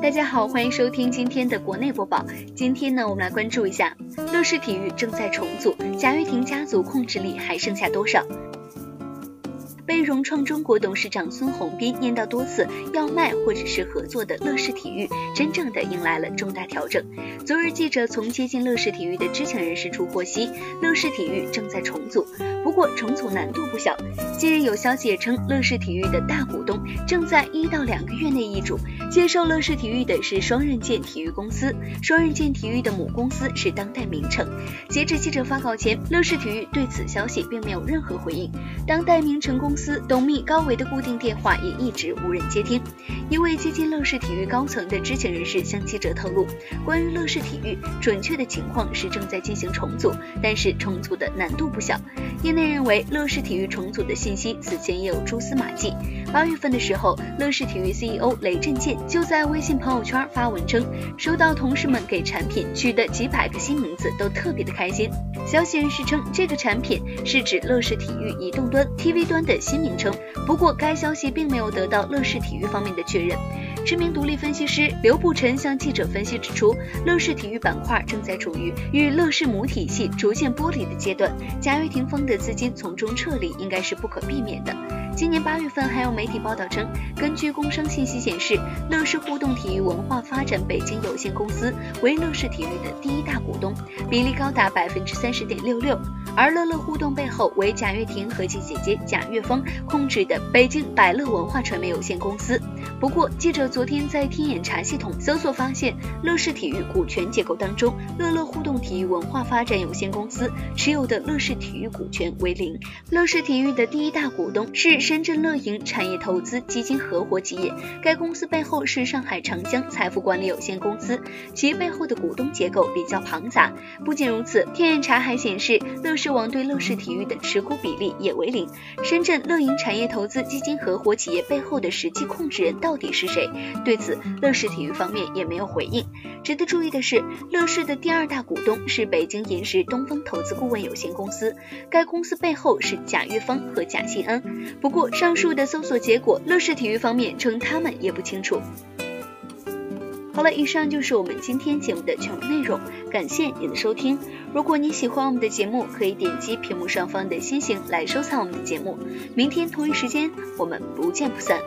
大家好，欢迎收听今天的国内播报。今天呢，我们来关注一下乐视体育正在重组，贾跃亭家族控制力还剩下多少？被融创中国董事长孙宏斌念叨多次要卖或者是合作的乐视体育，真正的迎来了重大调整。昨日，记者从接近乐视体育的知情人士处获悉，乐视体育正在重组，不过重组难度不小。近日有消息称，乐视体育的大股东正在一到两个月内易主，接受乐视体育的是双刃剑体育公司，双刃剑体育的母公司是当代名城。截至记者发稿前，乐视体育对此消息并没有任何回应。当代名城公司董秘高维的固定电话也一直无人接听。一位接近乐视体育高层的知情人士向记者透露，关于乐视体育准确的情况是正在进行重组，但是重组的难度不小。业内认为，乐视体育重组的信息此前也有蛛丝马迹。八月份的时候，乐视体育 CEO 雷震剑就在微信朋友圈发文称，收到同事们给产品取的几百个新名字，都特别的开心。消息人士称，这个产品是指乐视体育移动端 TV 端的新名称。不过，该消息并没有得到乐视体育方面的确认。知名独立分析师刘步晨向记者分析指出，乐视体育板块正在处于与乐视母体系逐渐剥离的阶段，贾跃亭方的资金从中撤离应该是不可避免的。今年八月份，还有媒体报道称，根据工商信息显示，乐视互动体育文化发展北京有限公司为乐视体育的第一大股东，比例高达百分之三十点六六。而乐乐互动背后为贾跃亭和其姐姐贾跃芳控制的北京百乐文化传媒有限公司。不过，记者昨天在天眼查系统搜索发现，乐视体育股权结构当中，乐乐互动体育文化发展有限公司持有的乐视体育股权为零。乐视体育的第一大股东是深圳乐盈产业投资基金合伙企业，该公司背后是上海长江财富管理有限公司，其背后的股东结构比较庞杂。不仅如此，天眼查还显示，乐视网对乐视体育的持股比例也为零。深圳乐盈产业投资基金合伙企业背后的实际控制人到底是谁？对此，乐视体育方面也没有回应。值得注意的是，乐视的第二大股东是北京银石东风投资顾问有限公司，该公司背后是贾跃芳和贾新安。不过，上述的搜索结果，乐视体育方面称他们也不清楚。好了，以上就是我们今天节目的全部内容，感谢您的收听。如果你喜欢我们的节目，可以点击屏幕上方的星星来收藏我们的节目。明天同一时间，我们不见不散。